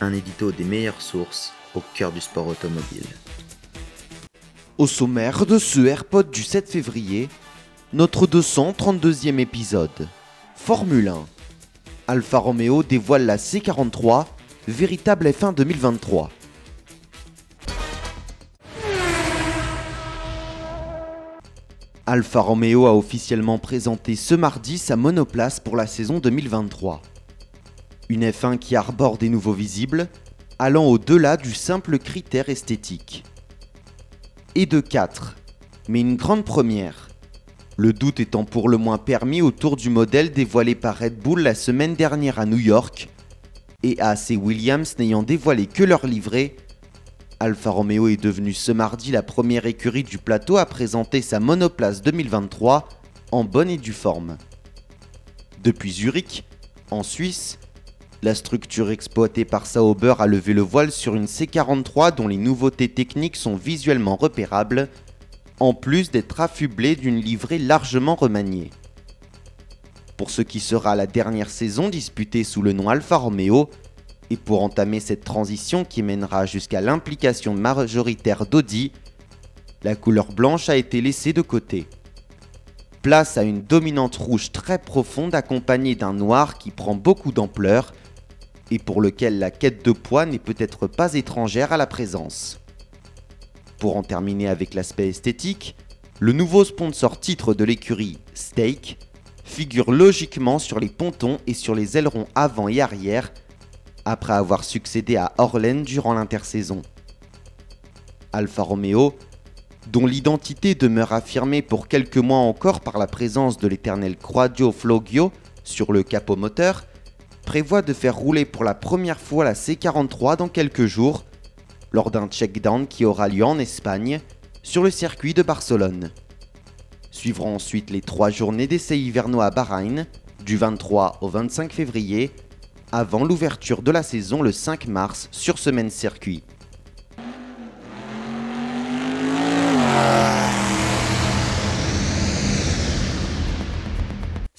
Un édito des meilleures sources au cœur du sport automobile. Au sommaire de ce AirPod du 7 février, notre 232e épisode. Formule 1. Alfa Romeo dévoile la C43, véritable F1 2023. Alfa Romeo a officiellement présenté ce mardi sa monoplace pour la saison 2023. Une F1 qui arbore des nouveaux visibles, allant au-delà du simple critère esthétique. Et de 4, mais une grande première. Le doute étant pour le moins permis autour du modèle dévoilé par Red Bull la semaine dernière à New York, et AC Williams n'ayant dévoilé que leur livret, Alfa Romeo est devenu ce mardi la première écurie du plateau à présenter sa monoplace 2023 en bonne et due forme. Depuis Zurich, en Suisse, la structure exploitée par Sauber a levé le voile sur une C43 dont les nouveautés techniques sont visuellement repérables, en plus d'être affublée d'une livrée largement remaniée. Pour ce qui sera la dernière saison disputée sous le nom Alfa Romeo, et pour entamer cette transition qui mènera jusqu'à l'implication majoritaire d'Audi, la couleur blanche a été laissée de côté. Place à une dominante rouge très profonde accompagnée d'un noir qui prend beaucoup d'ampleur et pour lequel la quête de poids n'est peut-être pas étrangère à la présence. Pour en terminer avec l'aspect esthétique, le nouveau sponsor titre de l'écurie, Steak, figure logiquement sur les pontons et sur les ailerons avant et arrière, après avoir succédé à Orlen durant l'intersaison. Alfa Romeo, dont l'identité demeure affirmée pour quelques mois encore par la présence de l'éternel Quadio Flogio sur le capot moteur, prévoit de faire rouler pour la première fois la C43 dans quelques jours, lors d'un check-down qui aura lieu en Espagne, sur le circuit de Barcelone. Suivront ensuite les trois journées d'essais hivernaux à Bahreïn, du 23 au 25 février, avant l'ouverture de la saison le 5 mars sur ce même circuit.